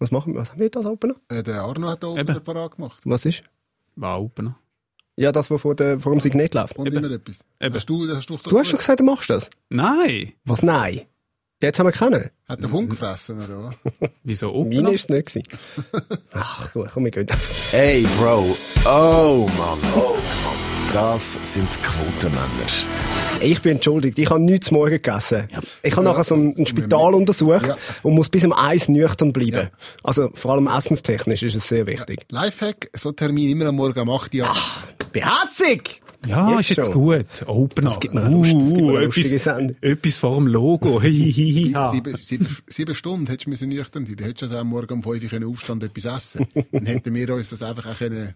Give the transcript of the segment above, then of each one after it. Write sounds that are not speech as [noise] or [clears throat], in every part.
Was machen wir? Was haben wir da als Opener? Äh, der Arno hat da oben Eben. parat gemacht. Was ist? War Opener. Ja, das, was vor, der, vor dem Signet läuft. Und immer etwas. Eben. Hast du, hast du, Du hast schon gesagt, du machst das. Nein! Was? Nein. Jetzt haben wir keinen. Hat der Hund gefressen, oder was? [laughs] Wieso Meine Opener? ist es nicht gewesen. Ach, gut, komm, wir gehen. Ey, Bro. Oh, Mann. Oh, Mann. Das sind Quotenmänner. Ich bin entschuldigt, ich habe nichts morgen gegessen. Ich habe nachher so ein, ein Spital untersucht Ja. und muss bis um eins nüchtern bleiben. Also vor allem essenstechnisch ist es sehr wichtig. Lifehack, so Termin immer am Morgen um 8 Uhr. Behässig! Ja, Jetzt ist jetzt schon. gut. Opener. Das gibt mir eine Lust, das gibt mir eine lustige etwas, etwas vor dem Logo. Sieben, sieben, sieben Stunden hättest du müssen nüchtern sein. Du hättest also am Morgen um 5 Uhr können aufstehen und etwas essen Dann hätten wir uns das einfach auch können,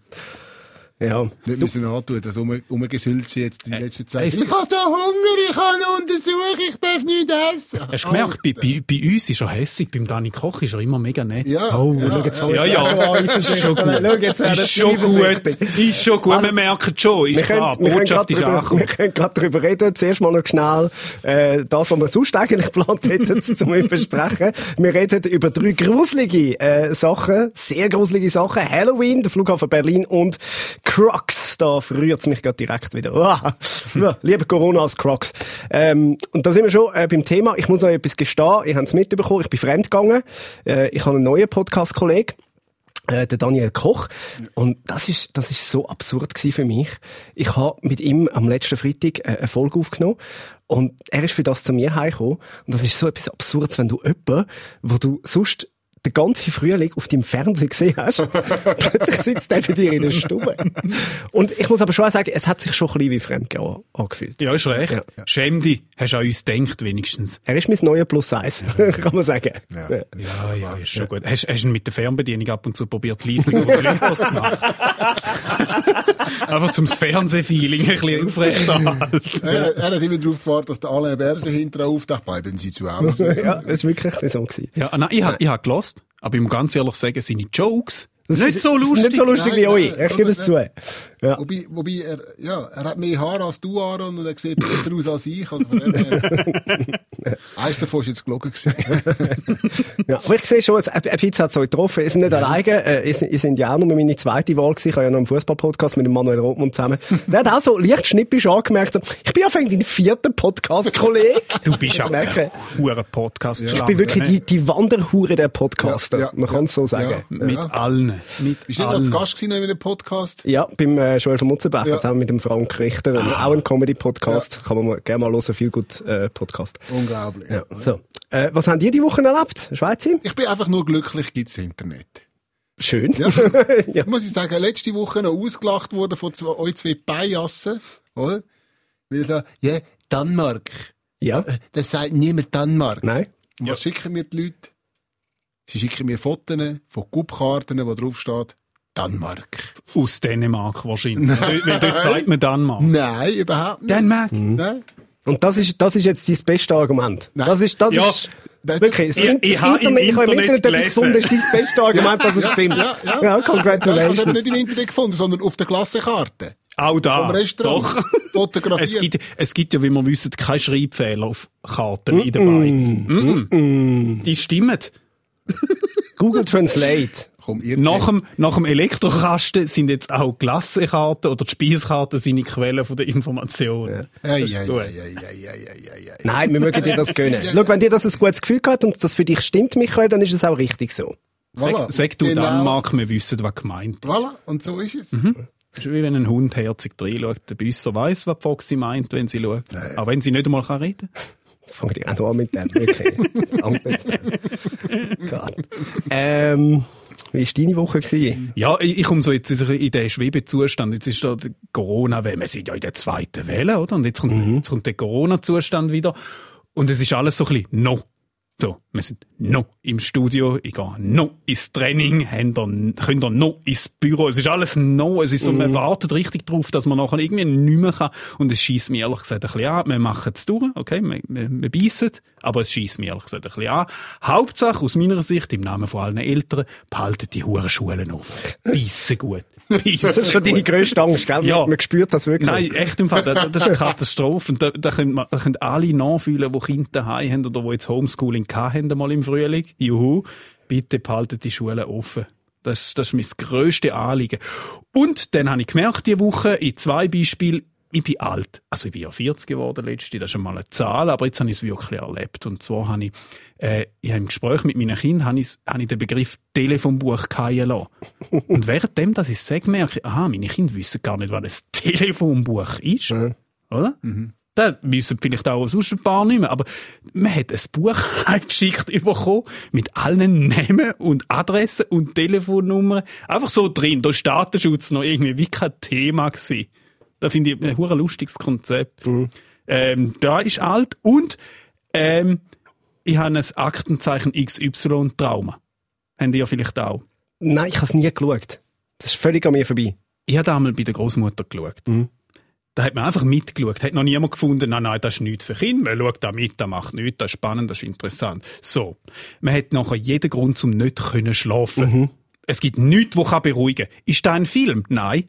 Ja. nicht müssen antun, das um, umgesüllt sie jetzt die letzten Zeit. es- Ich habe so Hunger, ich habe eine Untersuchung, ich darf nicht essen. Hast du gemerkt, bei, bei, bei uns ist er hässig, beim Dani Koch ist er immer mega nett. Ja, oh, ja, schau jetzt ja. mal. Ja, ja, ist schon gut. Schau, jetzt werden Ist schon gut. Ist schon gut. Also, wir merken schon, ist Wir klar. können, wir, Botschaft grad ist drüber, wir angekommen. können gerade darüber reden. Zuerst mal noch schnell äh, das, was wir sonst eigentlich geplant hätten, [laughs] zum besprechen. Wir reden über drei gruselige äh, Sachen, sehr gruselige Sachen. Halloween, der Flughafen Berlin und Crocs. Da rührt es mich gerade direkt wieder. Lieber Corona als Crocs. Ähm, und da sind wir schon äh, beim Thema. Ich muss euch etwas gestehen. Ihr habt es mitbekommen. Ich bin fremdgegangen. Äh, ich habe einen neuen Podcast-Kollegen äh, der Daniel Koch. Und das ist, das ist so absurd für mich. Ich habe mit ihm am letzten Freitag äh, eine Folge aufgenommen. Und er ist für das zu mir heimgekommen. Und das ist so etwas Absurdes, wenn du jemanden, wo du sonst den ganzen Frühling auf deinem Fernseher gesehen hast, [laughs] plötzlich sitzt der bei dir in der Stube. Und ich muss aber schon auch sagen, es hat sich schon ein bisschen wie Fremdgehen angefühlt. Ja, ist recht. Ja. Schäm dich. Hast du an uns gedacht, wenigstens. Er ist mein neuer Plus Eis, [laughs] kann man sagen. Ja. Ja. Ja, ja, ist schon gut. Hast, hast du ihn mit der Fernbedienung ab und zu probiert, leise oder lauter zu machen? [laughs] Einfach zum Fernsehfeeling ein bisschen aufrechterhalten. Er, er hat immer darauf gewartet, dass der Alain Berse hinterher auftaucht. Bleiben Sie zu Hause. Ja, das ist wirklich ein bisschen so gewesen. Ja, nein, ich habe ich hab gelost, aber ich muss ganz ehrlich sagen, seine Jokes, Das nicht ist- so lustig. Nicht so lustig Nein, wie euch. Ich gebe es zu. Ja. Wobei, wobei er, ja, er hat mehr Haare als du, Aaron, und er sieht besser aus als ich. Also von dem her. [laughs] Eins davon ist jetzt gelogen gewesen. [laughs] Ja, aber ich sehe schon, ein ein Pizza hat es euch getroffen. Ihr seid nicht alleine. Äh, ihr, seid- ja auch nur meine zweite Wahl gewesen. Ich habe ja noch einen Fußball-Podcast mit dem Manuel Rothmund zusammen. Der hat auch so leicht schnippisch angemerkt, so, ich bin ja dein vierter Podcast-Kollege. Du bist auch merke ein hoher podcast Ich bin wirklich die, die Wanderhure der Podcaster. Ja, ja, Man kann es so sagen. ja. Mit allen. Mit Bist du nicht als allen. Gast gewesen in einem Podcast? Ja, beim äh, Joel von Mutzenberg, Ja. zusammen mit dem Frank Richter, Ah. auch ein Comedy-Podcast. Kann man mal, gerne mal hören, viel gut äh, Podcast. Unglaublich. Ja, so. Äh, was habt ihr die Woche erlebt? Schweizer? Ich bin einfach nur glücklich, gibt's Internet. Schön. Ja. [laughs] Ja. Muss ich sagen, letzte Woche noch ausgelacht worden von zwei, euch zwei Biassen, oder? Weil ich sage, ja, Danmark. ja. Äh, Das sagt niemand Danmark. Nein. Was schicken mir die Leute? Sie schicken mir Fotos von Gubkarten, wo drauf steht, Danmark. Aus Dänemark wahrscheinlich. [laughs] Weil weil dort sagt man Danmark. Nein, überhaupt nicht. Dänemark? Nein. Und das ist, das ist jetzt dein beste Argument. Nein. Das ist, das Ja. ist, wirklich, das, Ich- das ich habe im Internet, ich habe im Internet etwas gefunden, das ist dein beste Argument, dass [laughs] es stimmt. Ja, ja. Ja, Ja, ich habe es congratulations. nicht im Internet gefunden, sondern auf der Klassenkarte. Auch da. Vom Restaurant. Doch. Fotografiert. Es gibt, es gibt ja, wie wir wissen, keine Schreibfehler auf Karten in der Beiz. Mm -mm. Die stimmen. [laughs] Google Translate. Komm, Nach dem, nach dem Elektrokasten sind jetzt auch Glassekarten oder die Speiskarten seine Quellen von der Information. Ei, Das ist ei, gut. ei, ei, ei, ei, ei, ei. Nein, wir mögen dir das [laughs] gönnen. Schau, wenn dir das ein gutes Gefühl hat und das für dich stimmt, Michael, dann ist es auch richtig so. Voilà. Sag, sag du Genau. Dänemark, wir wissen, was gemeint ist. Voilà, und so ist es. Das ist wie wenn ein Hund herzig reinschaut. Der Büsser weiss, was die Foxy meint, wenn sie schaut. Auch wenn sie nicht einmal kann ich auch noch an mit dem, wirklich. Jetzt. Gott. Ähm, wie war deine Woche? Gewesen? Ja, ich, ich komme so jetzt in den Schwebezustand. Jetzt ist da Corona-Welle. Wir sind ja in der zweiten Welle, oder? Und jetzt kommt, jetzt kommt der Corona-Zustand wieder. Und es ist alles so ein bisschen no. So, wir sind noch im Studio, ich gehe noch ins Training, ihr, könnt ihr noch ins Büro. Es ist alles noch. Es ist so, man wartet richtig drauf, dass man nachher irgendwie nicht mehr kann. Und es schießt mir ehrlich gesagt ein bisschen an. Wir machen es durch, okay, wir, wir, wir beißen, aber es schießt mir ehrlich gesagt ein bisschen an. Hauptsache, aus meiner Sicht, im Namen von allen Eltern, behalten die Huren Schulen auf. Beißen gut. Beißen [laughs] Das ist schon deine grösste Angst, gell? Ja. Man spürt das wirklich. Nein, echt im Fall, das, das ist eine Katastrophe. Und da, da, können, man- da können alle nachfühlen, die Kinder daheim haben oder die jetzt Homeschooling hatten, mal im Frühling. Juhu. bitte behaltet die Schulen offen. Das, das ist mein grösstes Anliegen. Und dann habe ich gemerkt, diese Woche, in zwei Beispielen, ich bin alt. Also ich bin ja 40 geworden letzte, das ist einmal eine Zahl, aber jetzt habe ich es wirklich erlebt. Und zwar habe ich, äh, ich habe im Gespräch mit meinen Kindern habe ich, habe ich den Begriff Telefonbuch fallen lassen. Und währenddem, dass ich es sage, merke ich, aha, meine Kinder wissen gar nicht, was ein Telefonbuch ist. Oder? Da wissen vielleicht auch sonst ein paar nicht mehr. Aber man hat ein Buch [laughs] eingeschickt bekommen mit allen Namen und Adressen und Telefonnummern. Einfach so drin. Da ist Datenschutz noch irgendwie wie kein Thema gewesen. Da finde ich ein hure lustiges Konzept. Ähm, da ist alt und ähm, ich habe ein Aktenzeichen XY-Trauma. Haben die ja vielleicht auch. Nein, ich habe es nie geschaut. Das ist völlig an mir vorbei. Ich habe einmal bei der Großmutter geschaut. Da hat man einfach mitgeschaut. Hat noch niemand gefunden, nein, nein, das ist nichts für Kinder. Man schaut da mit, das macht nichts, das ist spannend, das ist interessant. So. Man hat nachher jeden Grund, zum nicht können schlafen. Es gibt nichts, was kann beruhigen kann. Ist da ein Film? Nein.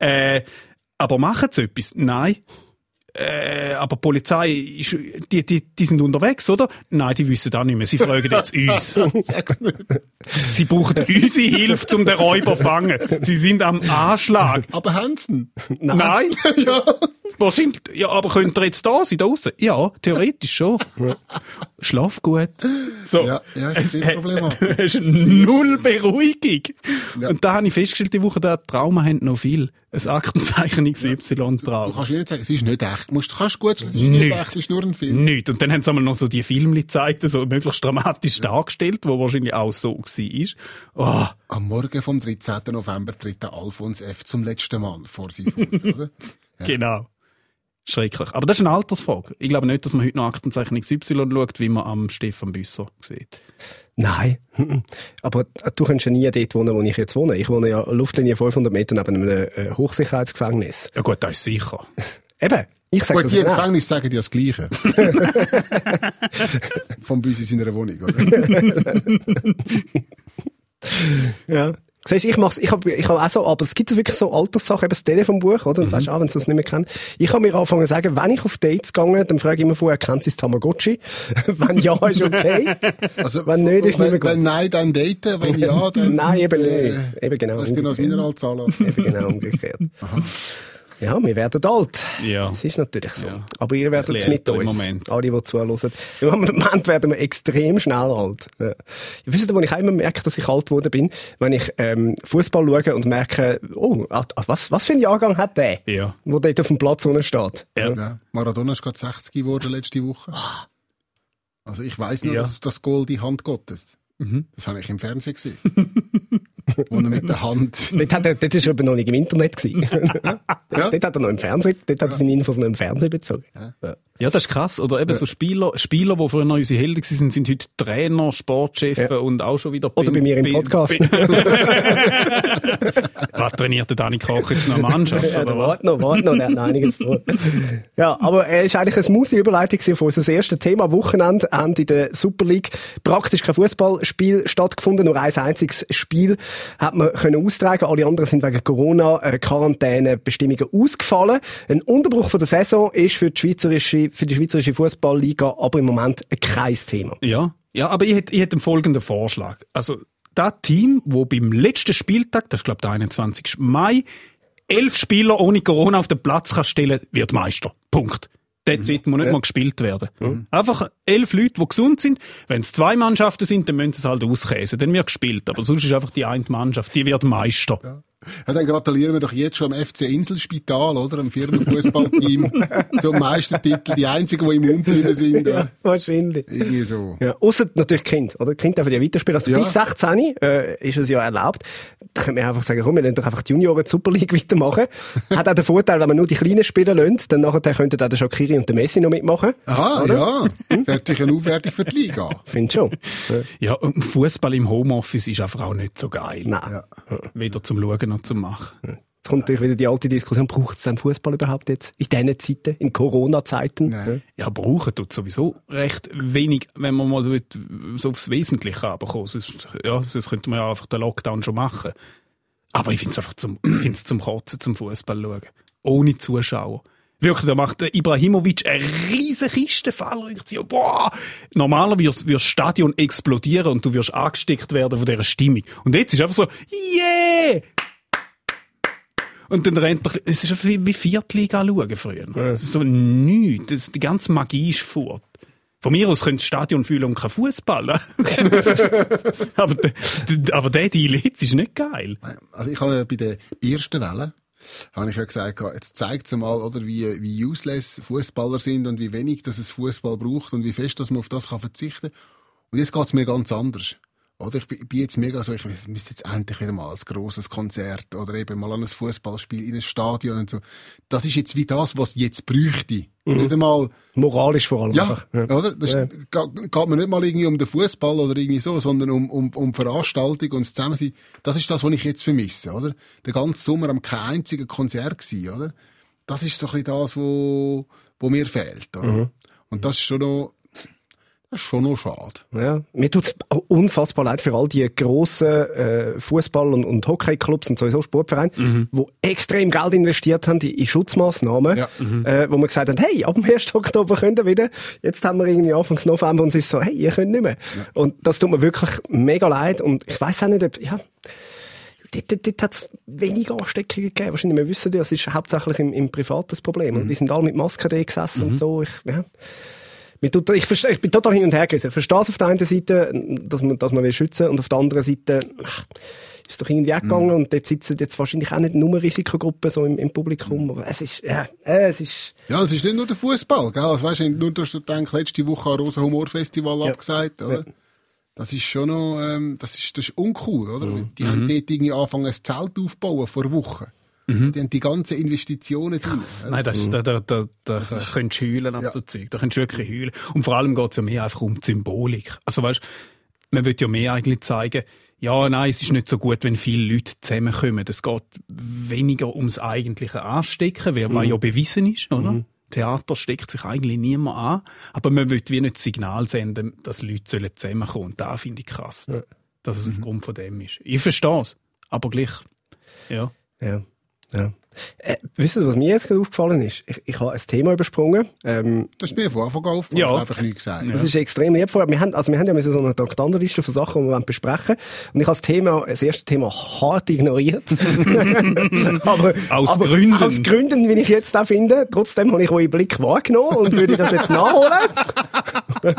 Äh, aber machen sie etwas? Nein. Äh, aber die Polizei, ist, die, die, die sind unterwegs, oder? Nein, die wissen auch nicht mehr. Sie fragen jetzt [laughs] uns. Sie brauchen unsere Hilfe, um den Räuber zu fangen. Sie sind am Anschlag. Aber Hansen. Nein. [laughs] ja. Wahrscheinlich, ja, aber könnt ihr jetzt da sein, da draussen? Ja, theoretisch schon. Schlaf gut. So. Ja, ja, ist sehr problematisch. [laughs] Es ist null Beruhigung. Ja. Und da habe ich festgestellt, die Woche, der Trauma haben noch viel. Ein Aktenzeichen Du XY-Traum. kannst nicht sagen, es ist nicht echt. Du musst, kannst gut, es ist nicht Nicht. echt, es ist nur ein Film. Nicht. Und dann haben sie einmal noch so die Filme gezeigt, so möglichst dramatisch dargestellt, wo wahrscheinlich auch so war. Oh, Am Morgen vom 13. November tritt der Alfons F. zum letzten Mal vor sein Haus, oder? [laughs] Genau. Schrecklich. Aber das ist eine Altersfrage. Ich glaube nicht, dass man heute noch Aktenzeichen XY schaut, wie man am Stefan Büsser sieht. Nein. [laughs] Aber du kannst ja nie dort wohnen, wo ich jetzt wohne. Ich wohne ja Luftlinie 500 Meter neben einem äh, Hochsicherheitsgefängnis. Ja gut, das ist sicher. [laughs] Eben. Ich sage Gut, die im. Gefängnis sagen dir das Gleiche. [laughs] Vom Büs in seiner Wohnung, oder? Ja. Siehst, ich mach's, ich hab, ich hab auch so, aber es gibt wirklich so Alterssachen, eben das Telefonbuch, oder? Und weißt du, auch wenn sie das nicht mehr kennen. Ich habe mir angefangen zu sagen, wenn ich auf Dates gehe, dann frage ich immer vorher, kennt sie das Tamagotchi? [laughs] wenn ja, ist okay. Also, Wenn nicht, ist nicht mehr gut. wenn nein, dann daten, wenn ja, [laughs] dann... Nein, eben äh, nicht. Eben genau. Du dir noch das umgekehrt. Mineral zahlen? Eben genau umgekehrt. Ja, wir werden alt. Ja. Das ist natürlich so. Ja. Aber ihr werdet es mit uns. Moment. Alle, die zuhören. Im Moment [laughs] werden wir extrem schnell alt. Ja. Ihr wisst, wo ich auch immer merke, dass ich alt geworden bin, wenn ich ähm, Fußball schaue und merke, oh, ah, was, was für ein Jahrgang hat der? Ja. Wo dort auf dem Platz unten steht. Ja. Ja. Maradona ist gerade 60 geworden letzte Woche. Also ich weiss noch, Ja. dass das Goal die Hand Gottes. Mhm. Das habe ich im Fernsehen gesehen. [laughs] [laughs] Wo er mit der Hand... Dort, hat er, ist er aber noch nicht im Internet gewesen. [laughs] Ja. Dort hat er noch im Fernsehen, dort hat er seine Infos noch im Fernsehen bezogen. Ja. Ja, das ist krass. Oder eben so Spieler, Spieler, die früher noch unsere Helden waren, sind heute Trainer, Sportchefs Ja. und auch schon wieder... Oder bei mir im bin- Podcast. bin- [laughs] Was trainiert der Dani Koch jetzt noch Mannschaft? Ja, oder der was? wart noch, wart noch, der hat noch einiges vor. Ja, aber es ist eigentlich eine smoothie Überleitung gewesen für unser erstes Thema. Am Wochenende haben in der Super League praktisch kein Fußballspiel stattgefunden. Nur ein einziges Spiel hat man können austragen. Alle anderen sind wegen Corona-Quarantäne-Bestimmungen ausgefallen. Ein Unterbruch von der Saison ist für die schweizerische, für die schweizerische Fußballliga aber im Moment kein Thema. Ja, ja, aber ich hätte, ich hätte den folgenden Vorschlag. Also, das Team, wo beim letzten Spieltag, das ist glaube der 21. Mai, elf Spieler ohne Corona auf den Platz kann stellen, wird Meister. Punkt. Dort mhm. muss nicht mal gespielt werden. Einfach elf Leute, die gesund sind. Wenn es zwei Mannschaften sind, dann müssen sie es halt auskäsen. Dann wird gespielt. Aber sonst ist einfach die eine Mannschaft, die wird Meister. Ja, dann gratulieren wir doch jetzt schon am FC Inselspital, oder? Am Firmenfußballteam [laughs] zum Meistertitel. Die einzigen, die immun geblieben sind. Ja. Wahrscheinlich. Irgendwie so. Ja, ausser natürlich Kind, oder? Kind dürfen ja weiterspielen. Also Ja. bis 16 äh, ist es ja erlaubt. Da können wir einfach sagen, komm, wir lassen doch einfach die Junioren die Super League [laughs] weitermachen. Hat auch den Vorteil, wenn man nur die Kleinen spielen lässt, dann nachher könnten auch der Shakiri und der Messi noch mitmachen. Aha, ja. Wäre natürlich eine Aufwertung für die Liga. [laughs] Finde schon. Ja. Ja, und Fußball im Homeoffice ist einfach auch nicht so geil. Nein. Weder zum Schauen noch zum Machen. Jetzt kommt natürlich wieder die alte Diskussion, braucht es den Fußball überhaupt jetzt? In diesen Zeiten, in Corona-Zeiten? Ja, brauchen tut sowieso recht wenig, wenn man mal so aufs Wesentliche runterkommen. Sonst, ja, sonst könnte man ja einfach den Lockdown schon machen. Aber ich finde es einfach zum, [clears throat] find's zum Kotzen, zum Fußball schauen. Ohne Zuschauer. Wirklich, da macht Ibrahimovic eine riesen Kistenfall. Und ich so, boah! Normalerweise wirst das Stadion explodieren und du wirst angesteckt werden von dieser Stimmung. Und jetzt ist einfach so, yeah! Und dann rennt er, es ist wie, wie Viertliga schauen früher. Es ist so nichts. Das, die ganze Magie ist fort. Von mir aus könnte das Stadion fühlen und kein Fußball. [laughs] aber, aber der Deal jetzt ist nicht geil. Also ich habe ja bei der ersten Welle, habe ich ja gesagt, jetzt zeigt es mal, oder, wie, wie useless Fußballer sind und wie wenig dass es Fußball braucht und wie fest dass man auf das kann verzichten Und jetzt geht's mir ganz anders. Oder ich bin jetzt mega so, ich müsste jetzt endlich wieder mal ein grosses Konzert oder eben mal an ein Fußballspiel in ein Stadion und so. Das ist jetzt wie das, was jetzt bräuchte. Nicht einmal, Moralisch vor allem. ja, einfach. oder? Das Ja. geht, mir nicht mal irgendwie um den Fußball oder irgendwie so, sondern um, um, um Veranstaltung und das Zusammensein. Das ist das, was ich jetzt vermisse, oder? Der ganze Sommer am kein einziges Konzert gewesen, oder? Das ist so ein bisschen das, wo, wo mir fehlt, oder? Mhm. Und das ist schon noch, das ist schon noch schade. Ja, mir tut's unfassbar leid für all die grossen äh, Fußball- und, und Hockeyclubs und sowieso Sportvereine, die extrem Geld investiert haben in, in Schutzmaßnahmen, Ja. äh, wo man gesagt haben, hey, ab dem 1. Oktober könnt ihr wieder. Jetzt haben wir irgendwie Anfang November und es ist so, hey, ihr könnt nicht mehr. Und das tut mir wirklich mega leid und ich weiß auch nicht, ob, ja, dort, dort, dort hat es weniger Ansteckungen gegeben. Wahrscheinlich, wir wissen das, ist hauptsächlich im, im privates Problem. Und die sind alle mit Masken da gesessen und so. Ich, ja. Ich, verstehe, ich bin total hin und her gerissen. Ich verstehe es auf der einen Seite, dass man, dass man will schützen und auf der anderen Seite ach, ist es doch irgendwie weggegangen und dort sitzen jetzt wahrscheinlich auch nicht nur Risikogruppen so im, im Publikum. Aber es ist, ja, es ist, Ja, es ist nicht nur der Fußball, gell? Also, weißt du, nur du hast gedacht, letzte Woche ein Rosa Humor Festival abgesagt, oder? Das ist schon noch, ähm, das ist, das ist uncool, oder? Die haben dort irgendwie angefangen, ein Zelt aufzubauen vor Wochen. Die haben die ganzen Investitionen drin. Nein, das, da, da, da, da, da könntest du heulen auf Ja. so Zeug. Da könntest du wirklich heulen. Und vor allem geht es ja mehr einfach um die Symbolik. Also weißt, man will ja mehr eigentlich zeigen, ja, nein, es ist nicht so gut, wenn viele Leute zusammenkommen. Es geht weniger ums eigentliche Anstecken, weil was ja bewiesen ist, oder? Theater steckt sich eigentlich niemand an, aber man will wie nicht das Signal senden, dass Leute sollen zusammenkommen. Und da finde ich krass, dass es aufgrund von dem ist. Ich verstehe es, aber gleich, ja. ja, ja. Äh, wisst ihr, was mir jetzt gerade aufgefallen ist? Ich, ich habe ein Thema übersprungen. Ähm, Das ist mir von Anfang an aufgefallen. Ja. Einfach nichts gesagt. Das ist extrem lieb von Wir haben, also wir haben ja müssen so eine Traktandenliste von Sachen, die wir besprechen Und ich habe das Thema, das erste Thema hart ignoriert. [laughs] aber, Aus aber Gründen. Aus Gründen, wie ich jetzt auch finde. Trotzdem habe ich euren Blick wahrgenommen und würde das jetzt nachholen. [laughs]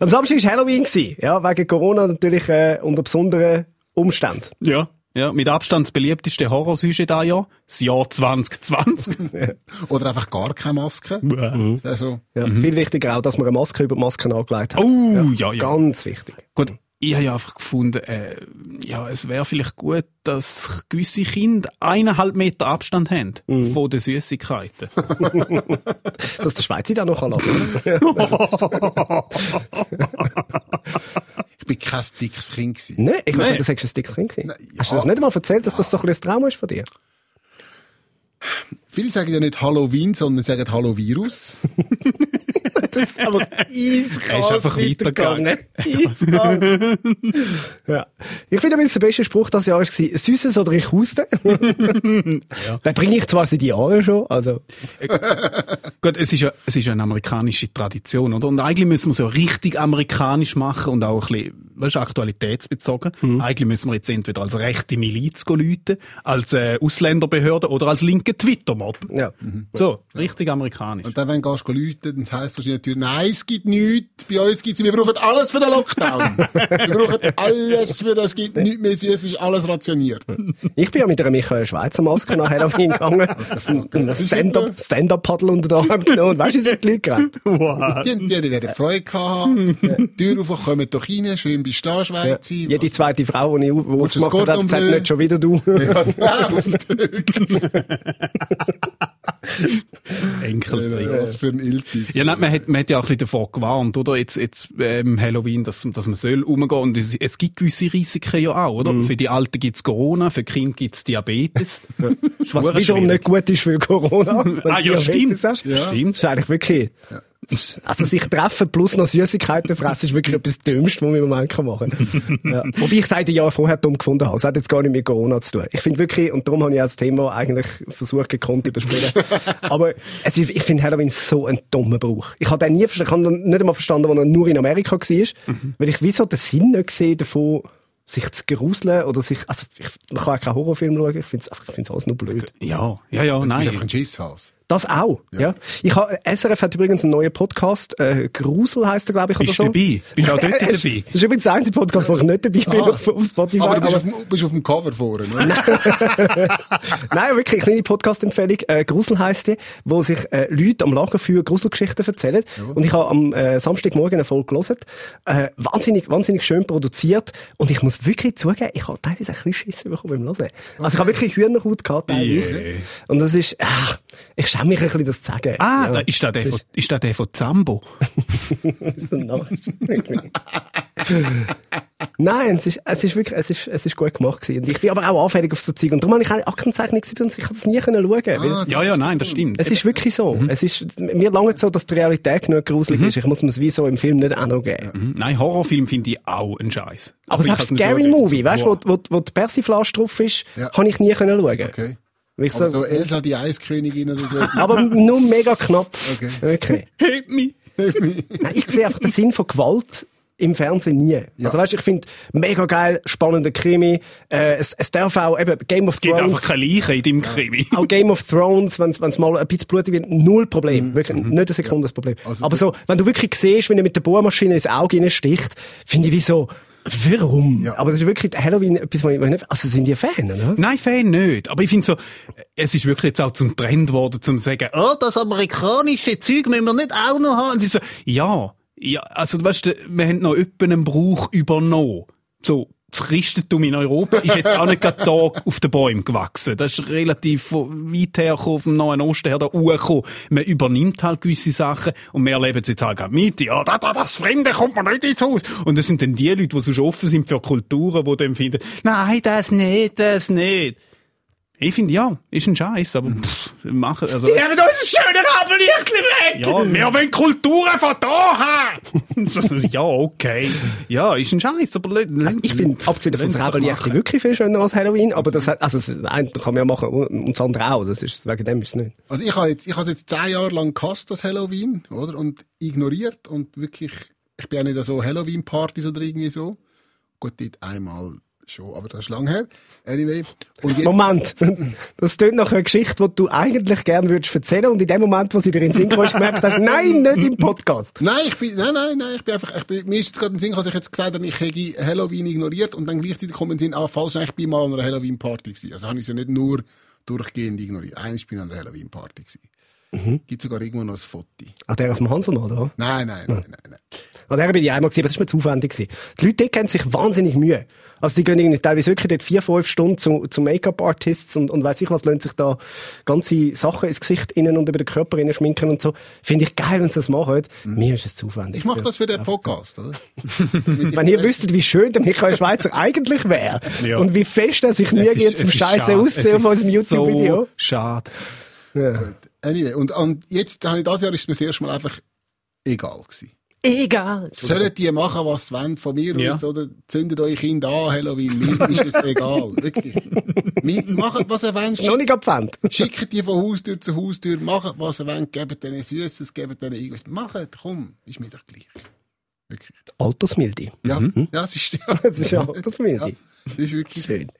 Am Samstag war Halloween. Ja, wegen Corona natürlich äh, unter besonderen Umständen. Ja. Ja, mit Abstand das beliebteste Horrorsujet da Jahr, das Jahr 2020. [laughs] Oder einfach gar keine Maske. [laughs] Also, Ja, Viel wichtiger auch, dass man eine Maske über die Masken angelegt hat. Oh, ja, ja. Ganz wichtig. Gut, ich habe ja einfach gefunden, äh, ja, es wäre vielleicht gut, dass gewisse Kinder eineinhalb Meter Abstand haben von den Süßigkeiten. [laughs] Dass der Schweizer da noch anlassen ich bin kein dickes Kind gewesen. Nein, ich meine, du sagst, ein Dick Kind gewesen. Nein, Hast du ja. das nicht einmal erzählt, dass das so ein bisschen ein Trauma ist von dir? Viele sagen ja nicht Halloween, sondern sagen Hallo Virus. [laughs] [laughs] Das ist aber eiskalt [laughs] Er ist einfach weitergegangen. Eiskalt. [laughs] ja. Ich finde, der beste Spruch dieses Jahr war, Süßes oder ich huste. Den bringe ich zwar seit Jahren schon, also. Gut, es ist ja, es ist ja eine amerikanische Tradition, oder? Und eigentlich müssen wir es ja richtig amerikanisch machen und auch ein bisschen, weißt, aktualitätsbezogen. Eigentlich müssen wir jetzt entweder als rechte Miliz läuten, als äh, Ausländerbehörde oder als linke Twitter-Mob. Ja. So, richtig amerikanisch. Und dann, wenn du gehst läuten, dann heisst das natürlich, nein, es gibt nichts. Bei uns gibt's, wir brauchen alles für den Lockdown. wir brauchen alles für das, es gibt nichts mehr süß, es ist alles rationiert. Ich bin ja mit einer Michael Schweizer Maske nach Halloween gegangen. Ein Stand-up, Stand-up-Paddle unter den Arm genommen. Und weißt du, sie die Leute gerannt? Die, die, die werden Freude gehabt haben. Die Tür auf, kommen doch rein, schön bist du da, Schweizer. Jede zweite Frau, die ich du aufgemacht habe, Bleu? nicht schon wieder du. [laughs] [laughs] Enkeltrick. Was für ein Iltis. Ja, nein, man hat, man hat ja auch ein bisschen davor gewarnt, oder? Jetzt, jetzt, ähm, Halloween, dass, dass man soll umgehen. Und es, es gibt gewisse Risiken ja auch, oder? Für die Alten gibt's Corona, für die Kinder gibt's Diabetes. [laughs] Was wiederum schwierig. nicht gut ist für Corona. [laughs] Ah, ja, Diabetes stimmt. hast. Ja. Das Stimmt. ist eigentlich wirklich, [laughs] Also sich treffen plus noch Süßigkeiten fressen ist wirklich etwas Dümmste, was man im Moment machen kann. ja. [laughs] Wobei ich seit Jahr vorher dumm gefunden habe. Es hat jetzt gar nicht mit Corona zu tun. Ich finde wirklich, und darum habe ich auch das Thema eigentlich versucht, gekonnt überspielen. [laughs] Aber es ist, ich finde Halloween so ein dummer Brauch. Ich habe den nie verstanden, ich habe nicht einmal verstanden, als er nur in Amerika war, Mhm. weil ich wieso den Sinn nicht gesehen davon, sich zu gruseln oder sich, also ich, man kann auch keinen Horrorfilm schauen, ich finde es ich find's alles nur blöd. Ja, ja, ja, Du bist nein. einfach ein Schisshals. Das auch, ja. Ich habe, SRF hat übrigens einen neuen Podcast, äh, Grusel heisst er, glaube ich, oder Bist so. du dabei? Bist du auch dort [laughs] dabei? Das ist übrigens der einzige Podcast, wo ich nicht dabei bin Ah. auf, auf Spotify. Aber du bist, aber- auf, dem- bist auf dem Cover vorne, oder? [laughs] Nein, wirklich, kleine Podcast-Empfehlung. Äh, Grusel heisst die, wo sich äh, Leute am Lagerfeuer Gruselgeschichten erzählen. Und ich habe am äh, Samstagmorgen eine Folge gelesen. Äh, wahnsinnig, wahnsinnig schön produziert. Und ich muss wirklich zugeben, ich habe teilweise ein bisschen Schiss bekommen beim Hören. Also ich habe wirklich Hühnerhaut gehabt teilweise. Yeah. Und das ist, ah, ich schäme mich ein bisschen, das zu sagen. Ah, Ja. ist da der, von, ist da der von Zambo? [laughs] Das ist ein. Nein, es ist, es ist wirklich, es ist, es ist gut gemacht gewesen. Und ich bin aber auch anfällig auf so Zeug. Und darum habe ich auch Aktenzeichnung gesehen und ich habe das nie können schauen. weil Ja, ja, nein, das stimmt. Es ist wirklich so. Es ist, mir lange so, dass die Realität genug gruselig ist. Ich muss mir es wie so im Film nicht auch noch geben. Mhm. Nein, Horrorfilm finde ich auch ein Scheiß. Aber selbst Scary Movie, weißt du, wo, wo, wo die Persiflage drauf ist, Ja. habe ich nie können schauen. Okay. Ich Aber so, so Elsa, die Eiskönigin oder so. [laughs] aber nur mega knapp. Okay. Okay. Hit me. Nein, ich sehe einfach den Sinn von Gewalt im Fernsehen nie. Also weißt du, ich finde mega geil, spannender Krimi. Äh, es, es darf auch eben Game of Es gibt einfach Thrones. keine Leiche in deinem Krimi. Auch Game of Thrones, wenn es mal ein bisschen blutig wird, null Problem. Wirklich, nicht eine Sekunde das Problem. Also Aber so, wenn du wirklich siehst, wenn er mit der Bohrmaschine ins Auge hineinsticht, finde ich wie so, warum? Ja. Aber das ist wirklich Halloween etwas, wo ich, nicht, also sind die Fan, oder? Nein, Fan nicht. Aber ich finde so, es ist wirklich jetzt auch zum Trend geworden, zum zu sagen, oh, das amerikanische Zeug müssen wir nicht auch noch haben. Und ich so, ja, ja, also weißt du, wir haben noch öppen einen Brauch übernommen. So, das Christentum in Europa ist jetzt auch nicht gerade da auf den Bäumen gewachsen. Das ist relativ weit her vom Nahen Osten her da hochgekommen. Man übernimmt halt gewisse Sachen und wir erleben es jetzt halt gerade mit. Ja, da, da, das Fremde kommt man nicht ins Haus. Und das sind dann die Leute, die so offen sind für Kulturen, die dann finden, nein, das nicht, das nicht. Ich finde, ja, ist ein Scheiß, aber pff, machen, also. haben uns ein schönes Rabelichtchen weg! Ja, wir wollen Kulturen von da haben! [laughs] ja, okay. Ja, ist ein Scheiß, aber Leute, Also ich finde, abgesehen davon, das Rebellichtchen wirklich viel schöner als Halloween, aber das hat, also, das eine kann man ja machen, und das andere auch, das ist, wegen dem ist es nicht. Also ich habe jetzt, ich habe jetzt zehn Jahre lang gehasst, das Halloween, oder? Und ignoriert und wirklich, ich bin ja nicht so Halloween-Partys oder irgendwie so. Gut, dort einmal schon, aber das ist lang her. Anyway. Und jetzt, Moment, das tönt nach einer Geschichte, die du eigentlich gerne würdest erzählen und in dem Moment, wo sie dir in den Sinn kam, hast du gemerkt hast, nein, nicht im Podcast. Nein, ich bin, nein, nein, nein, ich bin einfach, ich bin, mir ist jetzt gerade in den Sinn, gekommen, dass ich jetzt gesagt habe, ich hätte Halloween ignoriert und dann gleichzeitig kommen in den Sinn, ah, falsch, ich bin mal an einer Halloween-Party gewesen. Also habe ich ja nicht nur durchgehend ignoriert. Eins bin ich an einer Halloween-Party gewesen. Gibt sogar irgendwo noch ein Foto. Ach, der auf dem Hanselmann, oder? Nein, nein, nein, nein, nein. An der bin ich einmal gesehen, aber das ist mir zu aufwendig gewesen. Die Leute dort geben sich wahnsinnig Mühe. Also die gehen irgendwie teilweise wirklich dort vier, fünf Stunden zu, zu Make-up-Artists und, und weiss ich was, lassen sich da ganze Sachen ins Gesicht innen und über den Körper innen schminken und so. Finde ich geil, wenn sie das machen. Mir ist es zu aufwendig. Ich mache das für den Podcast, oder? [laughs] Wenn ihr wüsstet, wie schön der Michael Schweizer eigentlich wäre Ja. und wie fest er sich Mühe gibt zum Scheiße auszusehen von unserem YouTube-Video. So schade. Ja. Anyway, und, und jetzt habe ich das Jahr ist mir das erste Mal einfach egal gewesen. Egal. Sollen die machen, was sie wollen von mir Ja. aus, oder zündet euch Kinder an, Halloween, mir ist es [laughs] egal, wirklich. Macht, was ihr wollt, Noch nicht abgewandt. schickt die von Haustür zu Haustür, macht, was ihr wollt, gebt denen Süßes, gebt denen irgendwas. Macht, komm, ist mir doch gleich. Wirklich. Altersmilde. Ja, ja, das ist, [laughs] ja. Das ist ja Altersmilde. Ja, das ist wirklich Schön.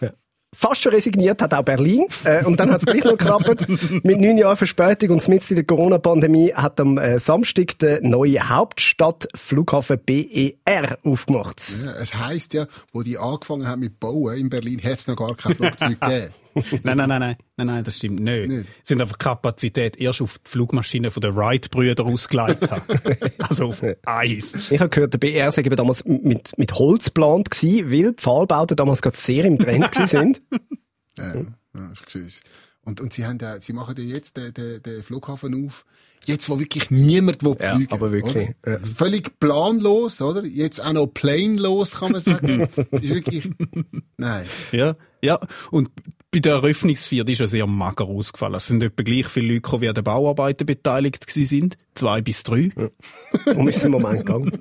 Ja. Fast schon resigniert hat auch Berlin. Äh, und dann hat es gleich noch geklappt. Mit neun Jahren Verspätung und mitten in der Corona-Pandemie hat am äh, Samstag der neue Hauptstadtflughafen BER aufgemacht. Ja, es heisst ja, wo die angefangen haben mit Bauen in Berlin, hat es noch gar kein Flugzeug [laughs] gegeben. [laughs] Nein, nein, nein, nein, nein, nein, das stimmt nicht. Nicht. Sie sind einfach Kapazität erst auf die Flugmaschine von den Wright-Brüdern ausgeleitet [laughs] also auf Eis. Ich habe gehört, der BER sei eben damals mit, mit Holz geplant gewesen, weil die Pfahlbauten damals gerade sehr im Trend gewesen sind. [laughs] Ja, ja. Und, und sie haben ja, sie machen ja jetzt den, den, den Flughafen auf. Jetzt, wo wirklich niemand will Ja, fliegen aber wirklich, ja. Völlig planlos, oder? Jetzt auch noch planelos, kann man sagen. ist wirklich, nein. Ja, ja. Und bei der Eröffnungsfeier, ist ja sehr mager ausgefallen. Es sind etwa gleich viele Leute gekommen, wie an den Bauarbeiten beteiligt sind. Zwei bis drei. Um ist im Moment gegangen.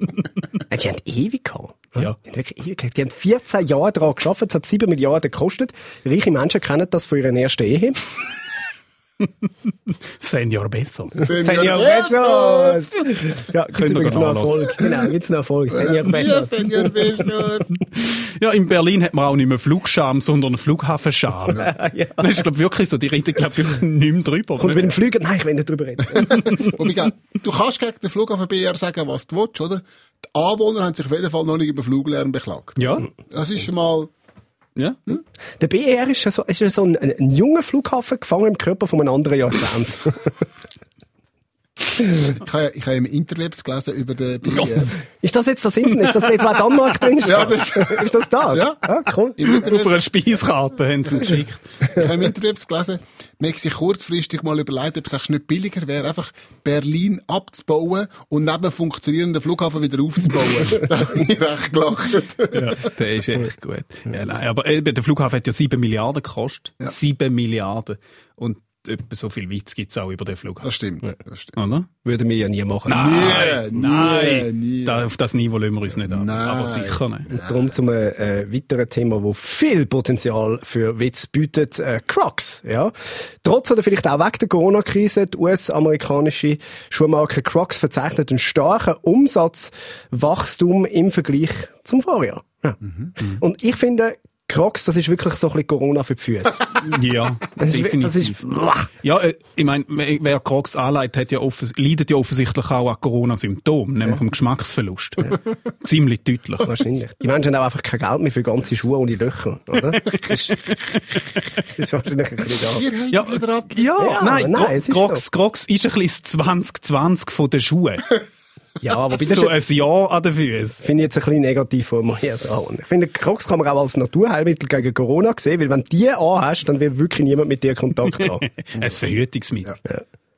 Äh, Die haben ewig gehabt. Ja. Die haben wirklich ewig gehabt. Die haben 14 Jahre daran geschafft. Es hat 7 Milliarden gekostet. Reiche Menschen kennen das von ihrer ersten Ehe. [laughs] Senior besser. Senior Bezos! Ja, übrigens noch nachlesen. Erfolg. Genau, gibt's noch Erfolg. Senior Bezos. Ja, in Berlin hat man auch nicht mehr Flugscham, sondern Flughafenscham. [laughs] Ja. Das ist, glaube wirklich so. Die reden, glaube ich, nicht mehr drüber. Kommst du mit dem Flüger? Nein, ich will nicht drüber reden. [laughs] Du kannst gegen den Flughafen BR sagen, was du willst, oder? Die Anwohner haben sich auf jeden Fall noch nicht über Fluglärm beklagt. Ja, Das ist schon mal, ja. Der BER ist ja so, ist ja so ein, ein, ein junger Flughafen gefangen im Körper von einem anderen Jahrzehnt. [laughs] [laughs] ich habe, ich habe im Interwebs gelesen über den BR. ist das jetzt das Internet? Ist das dort, wo Danmark drin steht? [laughs] Ja, das- [laughs] ist das das? Ja. Ah, cool. Auf einer Speiskarte haben sie geschickt. Ich habe im Interwebs gelesen, man sich kurzfristig mal überlegt, ob es eigentlich nicht billiger wäre, einfach Berlin abzubauen und neben einem funktionierenden Flughafen wieder aufzubauen. da habe ich recht gelacht. Ja, der ist echt gut. Ja, nein, aber eben, der Flughafen hat ja 7 Milliarden gekostet. Ja. 7 Milliarden. Und etwa so viel Witz gibt's auch über den Flughafen. Das stimmt. Das stimmt. Oder? Würden wir ja nie machen. Nie, Nein, nie, nie. Da, auf das Niveau lassen wir uns nicht an. Nein. Aber sicher nicht. Darum zum äh, weiteren Thema, wo viel Potenzial für Witz bietet, äh, Crocs. Ja? Trotz oder vielleicht auch wegen der Corona-Krise, die US-amerikanische Schuhmarke Crocs verzeichnet einen starken Umsatzwachstum im Vergleich zum Vorjahr. Ja. Und ich finde, Crocs, das ist wirklich so ein bisschen Corona für die Füße. [laughs] Ja, Das ist, definitiv. das ist, Ja, äh, ich meine, wer Crocs anleitet, hat ja offens leidet ja offensichtlich auch an Corona-Symptomen, nämlich am Geschmacksverlust. [laughs] Ziemlich deutlich. Wahrscheinlich. Die Menschen haben auch einfach kein Geld mehr für ganze Schuhe ohne Löcher, oder? Das ist, das ist wahrscheinlich ein bisschen Ja, ja, Ja, nein, nein, Cro- es ist Crocs, Crocs ist ein bisschen das 2020 von den Schuhen. Ja, aber das [laughs] ist so ein Jahr an den Füßen. finde ich jetzt ein bisschen negativ formuliert. Ich finde, Crocs kann man auch als Naturheilmittel gegen Corona sehen, weil wenn du die anhast, dann wird wirklich niemand mit dir Kontakt [laughs] haben. Ein Verhütungsmittel.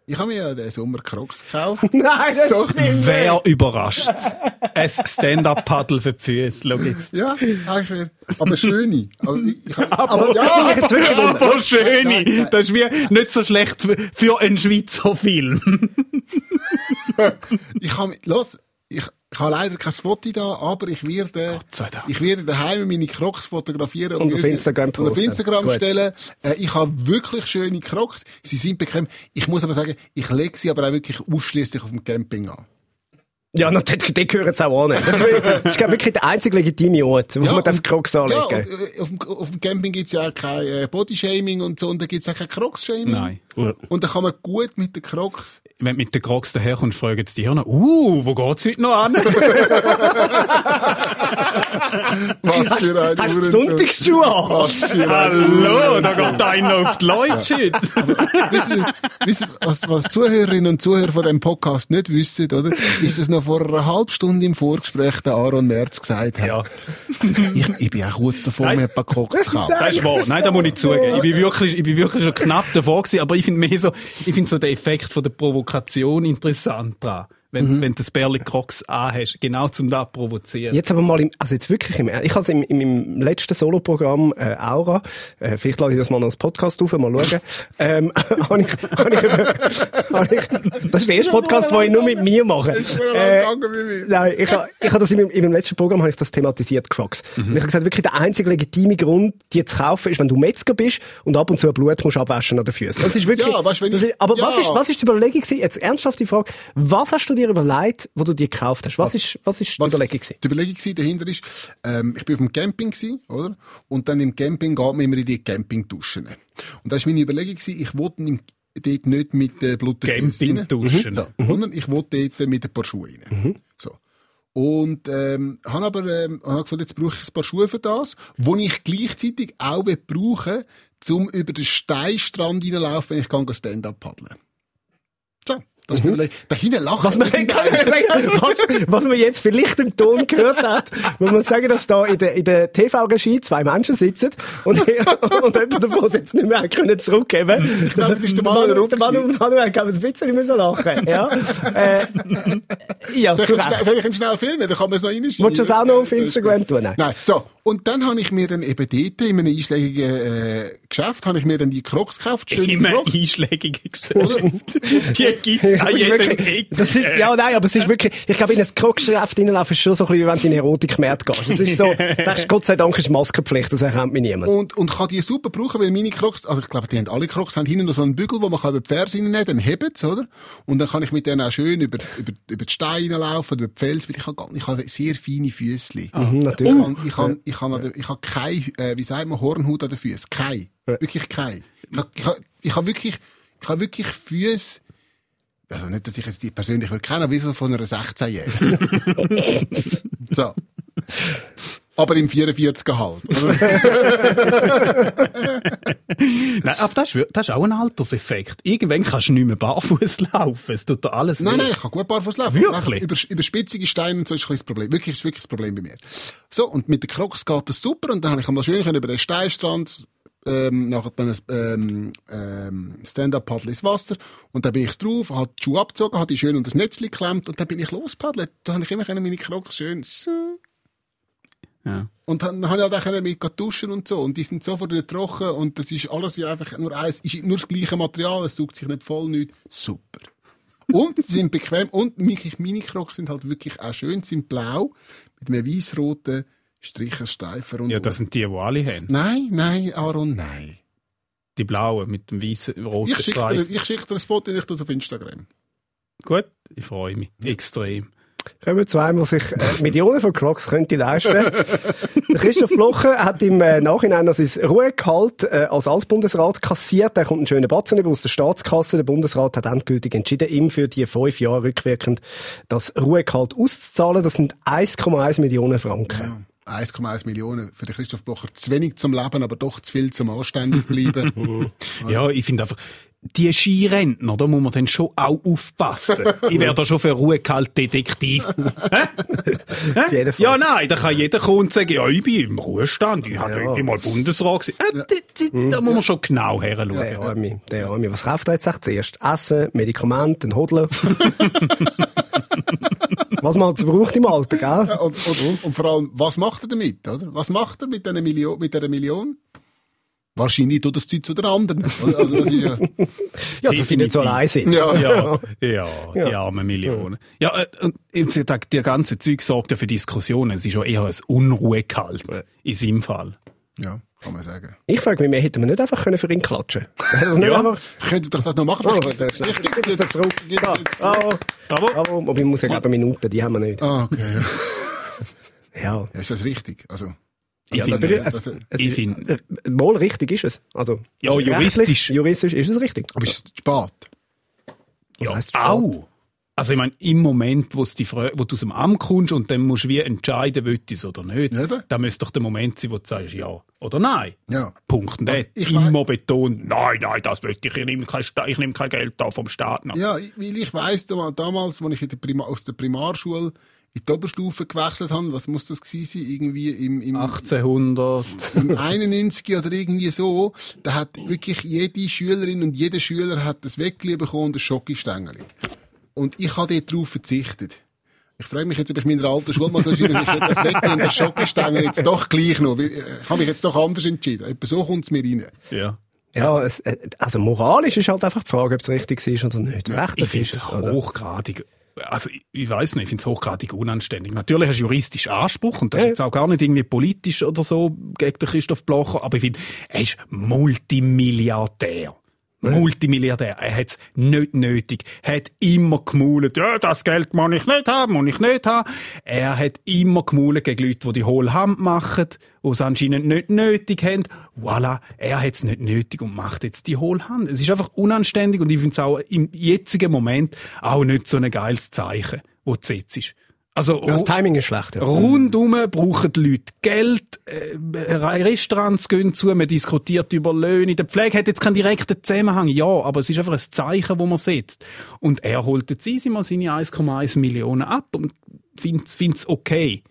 Ich habe mir ja den Sommer Crocs gekauft. [laughs] Nein, das Doch. Wer überrascht's? Ein Stand-Up-Paddle für die Füße. Schau jetzt. Ja, eigentlich. Aber schöne. Aber, ich, hab, Aber, ja, jetzt wirklich aber schöne. Nein, nein. Das ist wie nicht so schlecht für- für einen Schweizer Film. [laughs] ich habe, los, ich, ich habe leider kein Foto da, aber ich werde, ich werde daheim meine Crocs fotografieren Und auf wir- Instagram und auf posten. Instagram Gut. stellen. Äh, ich habe wirklich schöne Crocs. Sie sind bequem. Ich muss aber sagen, ich lege sie aber auch wirklich ausschließlich auf dem Camping an. Ja, na, dort, dort gehören sie auch an. Das ist, das ist glaub ich, wirklich der einzige legitime Ort, wo man darf Crocs Ja, anlegen und, äh, auf, dem, auf dem Camping gibt's ja auch kein äh, Bodyshaming und so, und da gibt's auch kein Crocs-Shaming. Nein. Und da kann man gut mit den Crocs. Wenn du mit den Crocs daherkommst, fragen jetzt die Hirne, uh, wo geht's heute noch an? [laughs] Was für ein Hast du. Sonntagsschuhe an? Was für ein Hallo, da geht einer auf die Leute heute. wissen, Sie- wissen, Sie, was, was Zuhörerinnen und Zuhörer von dem Podcast nicht wissen, oder? Ist, dass noch vor einer halben Stunde im Vorgespräch der Aaron Merz gesagt hat. Ja. [laughs] Ich, ich bin auch kurz davor, mir ein paar Crocs zu kaufen. Das ist wahr. Nein, da muss ich zugeben. Ich bin wirklich, ich bin wirklich schon knapp davor gewesen, aber ich finde mehr so, ich finde so den Effekt von der Provokation interessant dran. Wenn, wenn du das Bärli Crocs anhast, genau zum da provozieren. Jetzt aber mal im, also jetzt wirklich im, ich habe es im, in meinem letzten Soloprogramm äh, Aura, äh, vielleicht lasse ich das mal noch als Podcast auf, mal schauen, [laughs] ähm, [laughs] habe ich, hab ich, über, hab ich, das ist der erste Podcast, den ich nur mit mir mache. Äh. Nein, ich habe ich hab das in meinem, in meinem letzten Programm habe ich das thematisiert, Crocs. Und ich habe gesagt, wirklich der einzige legitime Grund, die zu kaufen, ist, wenn du Metzger bist und ab und zu ein Blut musst abwaschen an den Füßen. Das ist wirklich, Ja, weißt du, wenn ich- ist, aber ja. was ist, was ist die Überlegung gewesen? Jetzt ernsthafte Frage. Was hast du dir überlegt, wo du die gekauft hast? Was ist, was ist die Überlegung gewesen? Die Überlegung gewesen, dahinter ist, ähm, ich bin auf dem Camping gewesen, oder? Und dann im Camping geht man immer in die Campingduschen. Und da ist meine Überlegung gewesen, ich wollte im, dort nicht mit äh, blutigen Füßen rein. Campingduschen. So, sondern ich wollte dort mit ein paar Schuhen rein. So. Und ähm, habe aber ähm, hab gefunden, jetzt brauche ich ein paar Schuhe für das, wo ich gleichzeitig auch will brauchen um über den Steinstrand hineinlaufen, wenn ich Stand-up paddeln. So. Das ist mhm. Da hinten lacht was man, [laughs] was, was man jetzt vielleicht im Ton gehört hat, muss man sagen, dass da in der, in der TV-Regie zwei Menschen sitzen und, [laughs] und jemand davon jetzt nicht mehr können zurückgeben. Ich glaube, das ist der Manuel Rupp. Der Manuel, Manuel hat ein bisschen müssen lachen. Ja, äh, ja soll, ich schnell, soll ich ihn schnell filmen? Dann kann man es noch reinschieben. Wolltest du das auch noch auf Instagram tun? Nein. Nein. So. Und dann habe ich mir dann eben dort in einem einschlägigen äh, Geschäft, habe ich mir dann die Crocs gekauft. Schöne Immer einschlägige Geschäft. die gibt's an jedem Eck. Das ist, ja, nein, aber es ist wirklich, ich glaube, in ein Crocs-Geschäft reinlaufen ist schon so ein bisschen, wie wenn du in den Erotikmarkt gehst. Es ist so, [laughs] denkst, Gott sei Dank ist Maskenpflicht, das erkennt mich niemand. Und, und kann die super brauchen, weil meine Crocs, also ich glaube, die haben alle Crocs, haben hinten noch so einen Bügel, wo man kann über die Ferse reinnehmen, dann hebt's, oder? Und dann kann ich mit denen auch schön über, über, über die Steine laufen, über die Fels, weil ich habe, ich habe sehr feine Füßli. Mhm, natürlich. Ich habe, ich habe, ich habe, ich habe keine, äh, wie sagt man, Hornhaut an den Füßen. Keine. Wirklich keine. Ich habe, ich habe, ich habe wirklich, ich habe wirklich Füße, also nicht, dass ich jetzt die persönlich kenne, aber wie so von einer 16-Jährigen. [laughs] so. Aber im 44 halt. [laughs] nein, aber das ist, das ist auch ein Alterseffekt. Irgendwann kannst du nicht mehr barfuß laufen. Es tut da alles Nein, weh. nein, ich kann gut barfuß laufen. Wirklich? Über, über spitzige Steine und so ist ein das Problem. Wirklich, ist wirklich das Problem bei mir. So, und mit den Crocs geht das super und dann habe ich mal schön über den Steinstrand ähm, nachher dann ein ähm, ähm, Stand-up-Paddel ins Wasser und dann bin ich drauf, habe die Schuhe abgezogen, habe die schön unter das Netz geklemmt und dann bin ich lospaddelt. Da habe ich immer meine Crocs schön. Ja. Und dann, dann habe ich halt auch mit duschen und so und die sind sofort wieder trocken und das ist alles ja einfach nur eins, ist nur das gleiche Material, es sucht sich nicht voll nicht. Super. Und sie sind bequem und meine Crocs sind halt wirklich auch schön, sind blau mit einem weiß-roten Striche steifer und. Ja, das sind die, die alle haben. Nein, nein, Aaron, nein. Die blauen mit dem weißen, roten ich schick Dir, ich schicke dir ein Foto nicht auf Instagram. Gut, ich freue mich. Extrem. Kommen wir zu einem, der sich äh, Millionen von Crocs könnte leisten. [laughs] Christoph Blocher hat im äh, Nachhinein noch sein Ruhegehalt äh, als Altbundesrat kassiert. Er kommt einen schönen Batzen über aus der Staatskasse. Der Bundesrat hat endgültig entschieden, ihm für die fünf Jahre rückwirkend das Ruhegehalt auszuzahlen. Das sind 1,1 Millionen Franken. Ja. 1,1 Millionen für den Christoph Blocher zu wenig zum Leben, aber doch zu viel zum anständig bleiben. [laughs] ja, ich finde einfach, die Skirentner, da muss man dann schon auch aufpassen. ich wäre da schon für Ruhekaltdetektiv. [laughs] Hä? ja, nein, da kann jeder kommen und sagen, ja, ich bin im Ruhestand, ich, habe, ja. bin mal Bundesrat gewesen. Äh, da, da, muss man schon genau her schauen. Der Arme, der Arme. Was kauft er jetzt zuerst? Essen, Medikamente, ein Hodler? [laughs] was man so braucht im Alter, gell? Ja, und, und, und, vor allem, was macht er damit, oder? Was macht er mit dieser Million? Mit dieser Million? Wahrscheinlich tut das Zeit zu der anderen. Also, das ist ja, [laughs] ja, dass die nicht so allein sind. Ja, ja, ja, ja die armen Millionen. Ja, äh, und der ganze Zeug sorgt ja für Diskussionen. Es ist ja eher ein Unruhekalt in seinem Fall. Ja, kann man sagen. Ich frage mich, mehr hätten wir nicht einfach können für ihn klatschen können? [laughs] ja, einfach... könntet doch das noch machen. Oh, ich gebe es jetzt zurück. Bravo. Bravo. Bravo. Aber ich muss ja glaube Minuten, die haben wir nicht. Ah, okay. Ja. [laughs] ja. Ist das richtig? Also... Ja, finde. Es, es, ich finde, wohl richtig ist es. Also, ja, also juristisch. Juristisch ist es richtig. Aber ist es spät? Ja, auch. Also ich meine, im Moment, wo, die Frage, wo du aus dem Amt kommst und dann musst du wie entscheiden, willst du es oder nicht, Eben? da müsste doch der Moment sein, wo du sagst ja oder nein. Ja. Punkt. Und also, immer betont, nein, nein, das möchte ich, ich nehme kein, ich nehme kein Geld da vom Staat. Noch. Ja, weil ich weiss, damals, als ich der Prima, aus der Primarschule in die Oberstufe gewechselt haben, was muss das gewesen sein? Irgendwie im, im 1800. Im 91 oder irgendwie so. Da hat wirklich jede Schülerin und jeder Schüler hat das Weckli bekommen und ein Schokistängel. Und ich habe dort drauf verzichtet. Ich freue mich jetzt, ob ich meiner alten Schulmaschine nicht das Weckli und das Schokistängel jetzt doch gleich noch. Ich habe mich jetzt doch anders entschieden. Etwa so kommt es mir rein. Ja. Ja, es, äh, also moralisch ist halt einfach die Frage, ob es richtig ist oder nicht. Recht ich finde es hochgradig also ich, weiß nicht, ich finde es hochgradig unanständig. Natürlich hast du juristisch Anspruch und das ist jetzt auch gar nicht irgendwie politisch oder so gegen den Christoph Blocher, aber ich finde, er ist Multimilliardär. Multimilliardär. Er hat es nicht nötig. Er hat immer gemaulet, ja, das Geld muss ich nicht haben, muss ich nicht haben. Er hat immer gemaulet gegen Leute, die die hohle Hand machen, die es anscheinend nicht nötig haben. Voilà, er hat es nicht nötig und macht jetzt die hohle Hand. Es ist einfach unanständig und ich finde es auch im jetzigen Moment auch nicht so ein geiles Zeichen, wo du setzt. Also, Das Timing ist schlecht, ja. Rundum brauchen die Leute Geld, äh, Restaurants gehen zu, man diskutiert über Löhne. Der Pflege hat jetzt keinen direkten Zusammenhang, ja, aber es ist einfach ein Zeichen, wo man setzt. Und er holt jetzt easy mal seine 1,1 Millionen ab und findet es okay.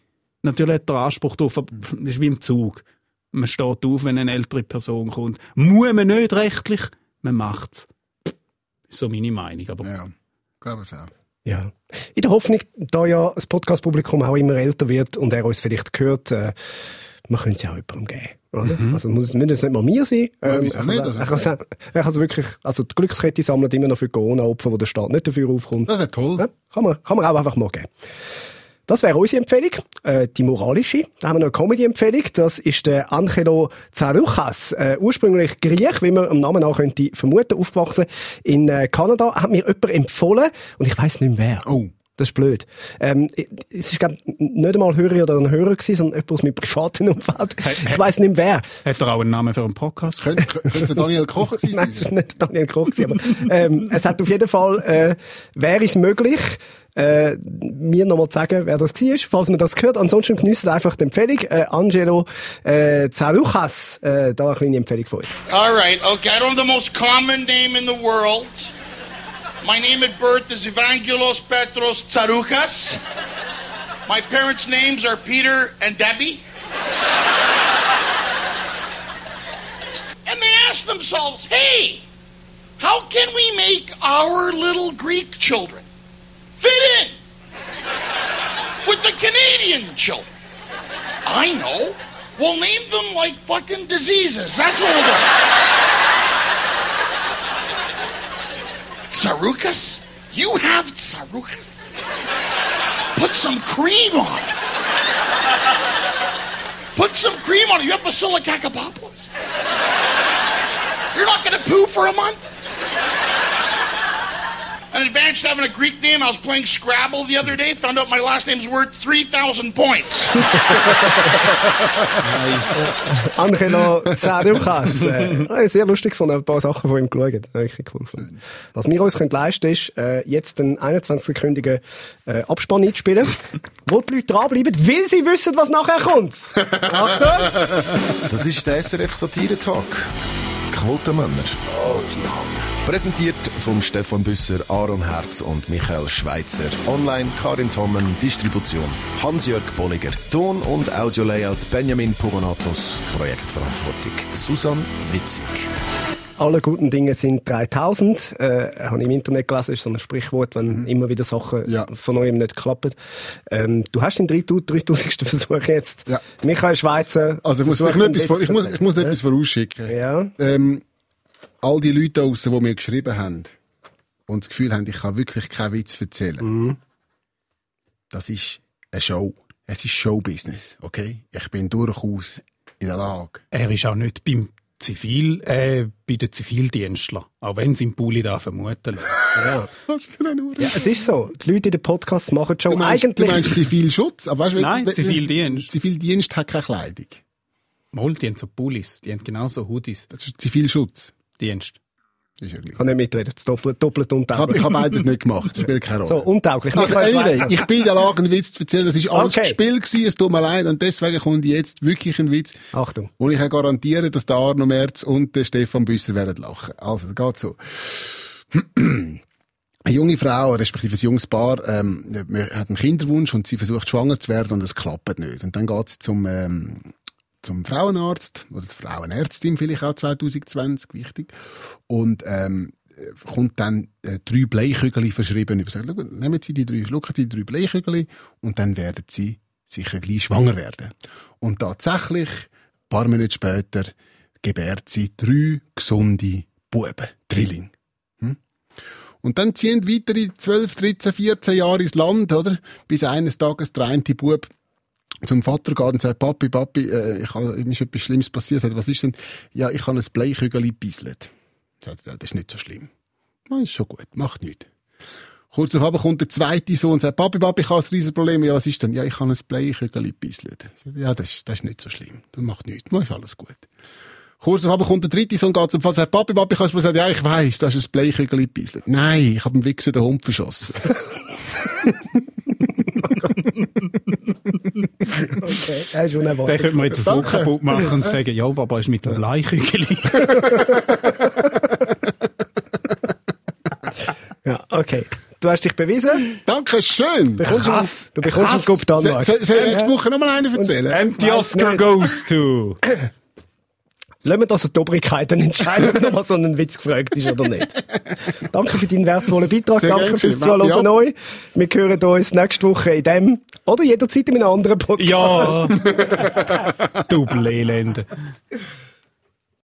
Natürlich hat er Anspruch darauf, aber das ist wie im Zug. Man steht auf, wenn eine ältere Person kommt. Muss man nicht rechtlich, man macht's. Ist so meine Meinung. Aber Ja, glaube ich auch. Ja. In der Hoffnung, da ja das Podcast-Publikum auch immer älter wird und er uns vielleicht hört, äh, man könnte es ja auch jemandem geben, oder? Also muss, müssen es nicht mal mir sein. Ja, Ähm, er nicht? er kann kann wirklich, also die Glückskette sammelt immer noch für Corona-Opfer, wo der Staat nicht dafür aufkommt. Das wäre toll. Ja, kann man, kann man auch einfach mal geben. Das wäre unsere Empfehlung, äh, die moralische. Da haben wir noch eine Comedy-Empfehlung. Das ist der Angelo Zarouchas, äh, ursprünglich Griech, wie man am Namen nach könnte vermuten, aufgewachsen in äh, Kanada. Hat mir jemand empfohlen und ich weiß nicht mehr wer. Oh. Das ist blöd. Ähm, es ist glaub, nicht einmal ein Hörer oder ein Hörer gewesen, sondern jemand aus meinem privaten Umfeld. Ich weiß nicht mehr wer. hat er auch einen Namen für einen Podcast? Könnte, es Daniel Koch gewesen [laughs] Nein, es sein? war nicht Daniel Koch, gewesen, aber ähm, es hat auf jeden Fall, äh, wäre es möglich, äh, mir nochmal zu sagen, wer das war, falls man das gehört. Ansonsten genießt einfach die Empfehlung. Äh, Angelo äh, Zaruchas, äh, da eine kleine Empfehlung von uns. All right, okay. I don't have the most common name in the world. My name at birth is Evangelos Petros Tsaroukas. My parents' names are Peter and Debbie. and they ask themselves, hey, how can we make our little Greek children fit in with the Canadian children? I know. We'll name them like fucking diseases. That's what we'll do. Tsarukas? You have tsarukas? Put some cream on it. Put some cream on it. You have basilicacapopoulos. You're not going to poo for a month? An advantage to having a Greek name. I was playing Scrabble the other day. Found out my last name's worth 3,000 points. Angelo Zaruchas. Äh, sehr lustig von ein paar Sachen von ihm geschaut. Wirklich cool gefunden. Was wir uns können leisten ist, äh, jetzt einen 21-sekündigen äh, Abspann einzuspielen, wo die Leute dranbleiben, weil sie wissen, was nachher kommt. Achtung! Das ist der SRF Satire Talk. Quotenmänner. Präsentiert vom Stefan Büsser, Aaron Herz und Michael Schweitzer. Online Karin Tommen, Distribution Hans-Jörg Bolliger. Ton- und Audio-Layout Benjamin Pogonatos. Projektverantwortung Susan Witzig. Alle guten Dinge sind 3000. Äh, habe ich im Internet gelesen, ist so ein Sprichwort, wenn immer wieder Sachen Ja. von neuem nicht klappen. Ähm, du hast den 3000. Versuch jetzt. Ja. Michael Schweizer. Also ich muss, ihn etwas, vor, ich muss, ich muss etwas vorausschicken. Ja. Ähm, all die Leute draussen, die mir geschrieben haben und das Gefühl haben, ich kann wirklich keinen Witz erzählen. Mhm. Das ist eine Show. Es ist Showbusiness, okay? Ich bin durchaus in der Lage. Er ist auch nicht beim Zivil, äh, bei den Zivildienstlern. Auch wenn sie im Pulli da vermuten lassen. [laughs] Ja. Was für ein Uhr. ja, es ist so. Die Leute in den Podcasts machen schon Du meinst, eigentlich... du meinst Zivilschutz? Aber weißt, Nein, wenn- Zivildienst. Zivildienst hat keine Kleidung. Mal, die haben so Pullis, die haben genauso Hoodies. Das ist Zivilschutz. Dienst. Ist ja gleich. Ich kann nicht mitreden. Das ist doppelt, doppelt Ich habe untauglich. ich hab beides nicht gemacht. Das spielt keine Rolle. So, untauglich. Also anyway, ich bin in der Lage, einen Witz zu erzählen. Das ist alles Okay. gespielt gewesen. Es tut mir leid. Und deswegen kommt jetzt wirklich ein Witz. Achtung. Und ich kann garantieren, dass der Arno Merz und der Stefan Büsser werden lachen. Also, das geht so. [clears throat] Eine junge Frau, respektive ein junges Paar, ähm, hat einen Kinderwunsch und sie versucht schwanger zu werden und es klappt nicht. Und dann geht sie zum, ähm, zum Frauenarzt, oder zur Frauenärztin vielleicht auch 2020, wichtig. Und, ähm, kommt dann äh, drei Bleikügel verschrieben. Ich sage, nehmen Sie die drei, schlucken Sie die drei Bleikügel und dann werden Sie sicher gleich schwanger werden. Und tatsächlich, ein paar Monate später, gebärt sie drei gesunde Buben, Drilling. Hm? Und dann ziehen weitere 12, 13, 14 Jahre ins Land, oder? Bis eines Tages der eine Bub zum Vater geht und sagt, Papi, Papi, äh, ich habe, mir ist etwas Schlimmes passiert. Sagt, was ist denn? Ja, ich habe ein Bleikügel gebisselt. Sagt ja, das ist nicht so schlimm. Ja, ist schon gut, macht nichts. Kurz darauf kommt der zweite Sohn und sagt, Papi, Papi, ich habe ein riesen Problem. Ja, was ist denn? Ja, ich habe ein Bleikügel gebisselt. Ja, das, ist- das ist nicht so schlimm. Das macht nichts. Ja, ist alles gut. Kurz darauf kommt der dritte Sohn, geht zum Vater und sagt, Papi, Papi, ich habe es Ja, ich weiss, du hast ein Bleikügel gebisselt. Nein, ich habe dem Wichser den Hund verschossen. [laughs] Okay, er ist unerwartet. könnte man jetzt so kaputt machen und sagen, ja, Papa ist mit dem Bleichügel. [laughs] Ja, okay. Du hast dich bewiesen. Danke schön. Bekommst du- Krass. Du bekommst einen. Cup Soll, ich nächste Woche noch mal einen erzählen? And the Oscar goes to... [clears throat] Lassen wir das an die Obrigkeiten entscheiden, ob nochmal so ein Witz gefragt ist oder nicht. Danke für deinen wertvollen Beitrag. Sehr Danke fürs. Zuhören Ja. neu. Wir hören uns nächste Woche in dem oder jederzeit in einem anderen Podcast. Ja. [laughs] du Elende.